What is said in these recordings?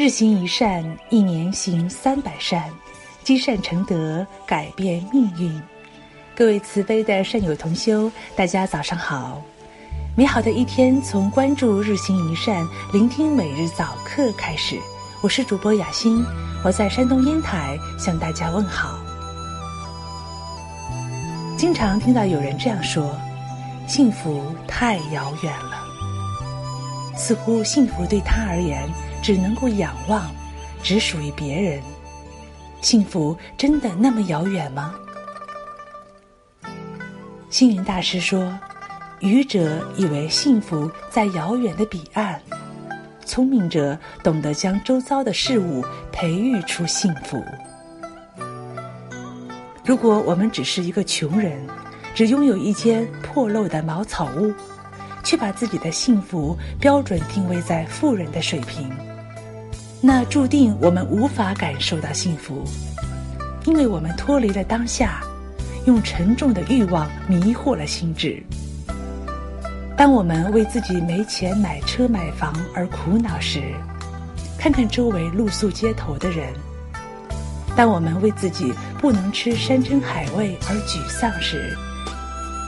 日行一善，一年行三百善，积善成德，改变命运。各位慈悲的善友同修，大家早上好！美好的一天从关注日行一善、聆听每日早课开始。我是主播雅欣，我在山东烟台向大家问好。经常听到有人这样说：“幸福太遥远了。”似乎幸福对他而言只能够仰望，只属于别人。幸福真的那么遥远吗？星云大师说：“愚者以为幸福在遥远的彼岸，聪明者懂得将周遭的事物培育出幸福。”如果我们只是一个穷人，只拥有一间破漏的茅草屋。却把自己的幸福标准定位在富人的水平，那注定我们无法感受到幸福，因为我们脱离了当下，用沉重的欲望迷惑了心智。当我们为自己没钱买车买房而苦恼时，看看周围露宿街头的人；当我们为自己不能吃山珍海味而沮丧时，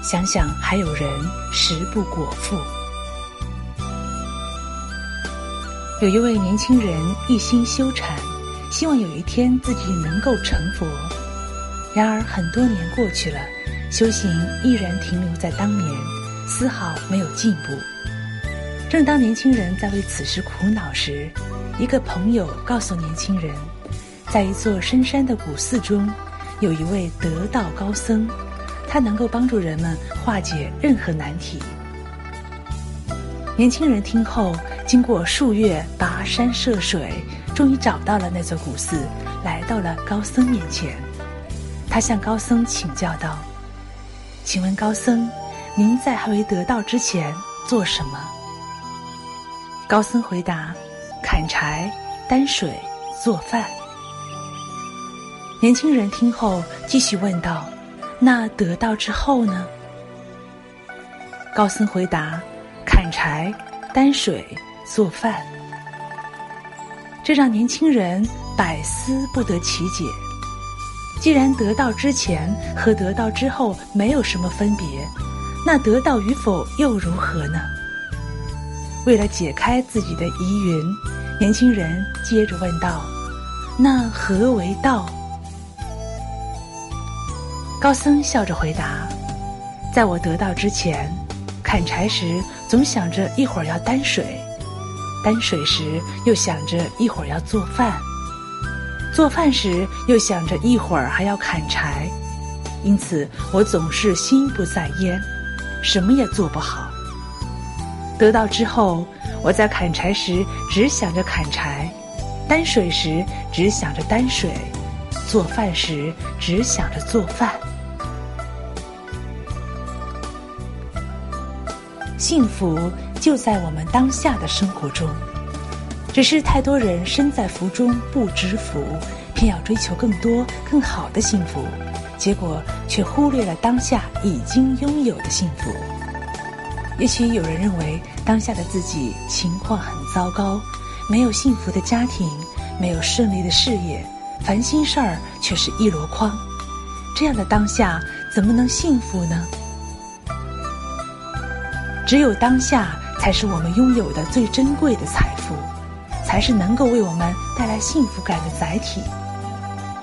想想，还有人食不果腹。有一位年轻人一心修禅，希望有一天自己能够成佛。然而很多年过去了，修行依然停留在当年，丝毫没有进步。正当年轻人在为此事苦恼时，一个朋友告诉年轻人，在一座深山的古寺中，有一位得道高僧。他能够帮助人们化解任何难题。年轻人听后，经过数月跋山涉水，终于找到了那座古寺，来到了高僧面前。他向高僧请教道：“请问高僧，您在还未得道之前做什么？”高僧回答：“砍柴、担水、做饭。”年轻人听后，继续问道。那得道之后呢？高僧回答：“柴、担水、做饭。”这让年轻人百思不得其解。既然得到之前和得到之后没有什么分别，那得到与否又如何呢？为了解开自己的疑云，年轻人接着问道：“那何为道？”高僧笑着回答：“在我得道之前，砍柴时总想着一会儿要担水，担水时又想着一会儿要做饭，做饭时又想着一会儿还要砍柴，因此我总是心不在焉，什么也做不好。得到之后，我在砍柴时只想着砍柴，担水时只想着担水，做饭时只想着做饭。”幸福就在我们当下的生活中，只是太多人身在福中不知福，偏要追求更多更好的幸福，结果却忽略了当下已经拥有的幸福。也许有人认为当下的自己情况很糟糕，没有幸福的家庭，没有顺利的事业，烦心事儿却是一箩筐，这样的当下怎么能幸福呢？只有当下才是我们拥有的最珍贵的财富，才是能够为我们带来幸福感的载体。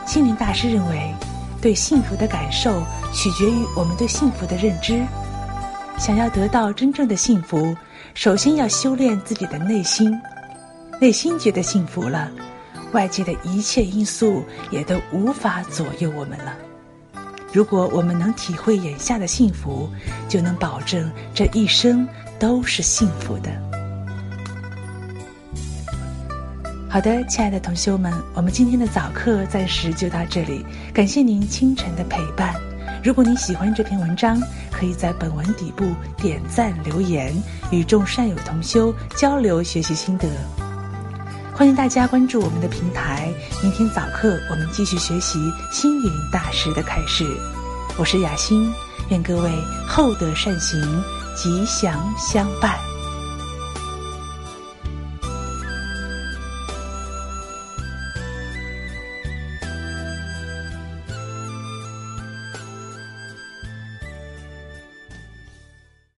心灵大师认为，对幸福的感受取决于我们对幸福的认知。想要得到真正的幸福，首先要修炼自己的内心。内心觉得幸福了，外界的一切因素也都无法左右我们了。如果我们能体会眼下的幸福，就能保证这一生都是幸福的。好的，亲爱的同修们，我们今天的早课暂时就到这里，感谢您清晨的陪伴。如果您喜欢这篇文章，可以在本文底部点赞留言，与众善友同修交流学习心得。欢迎大家关注我们的平台，明天早课我们继续学习星云大师的开示。我是雅欣，愿各位厚德善行，吉祥相伴。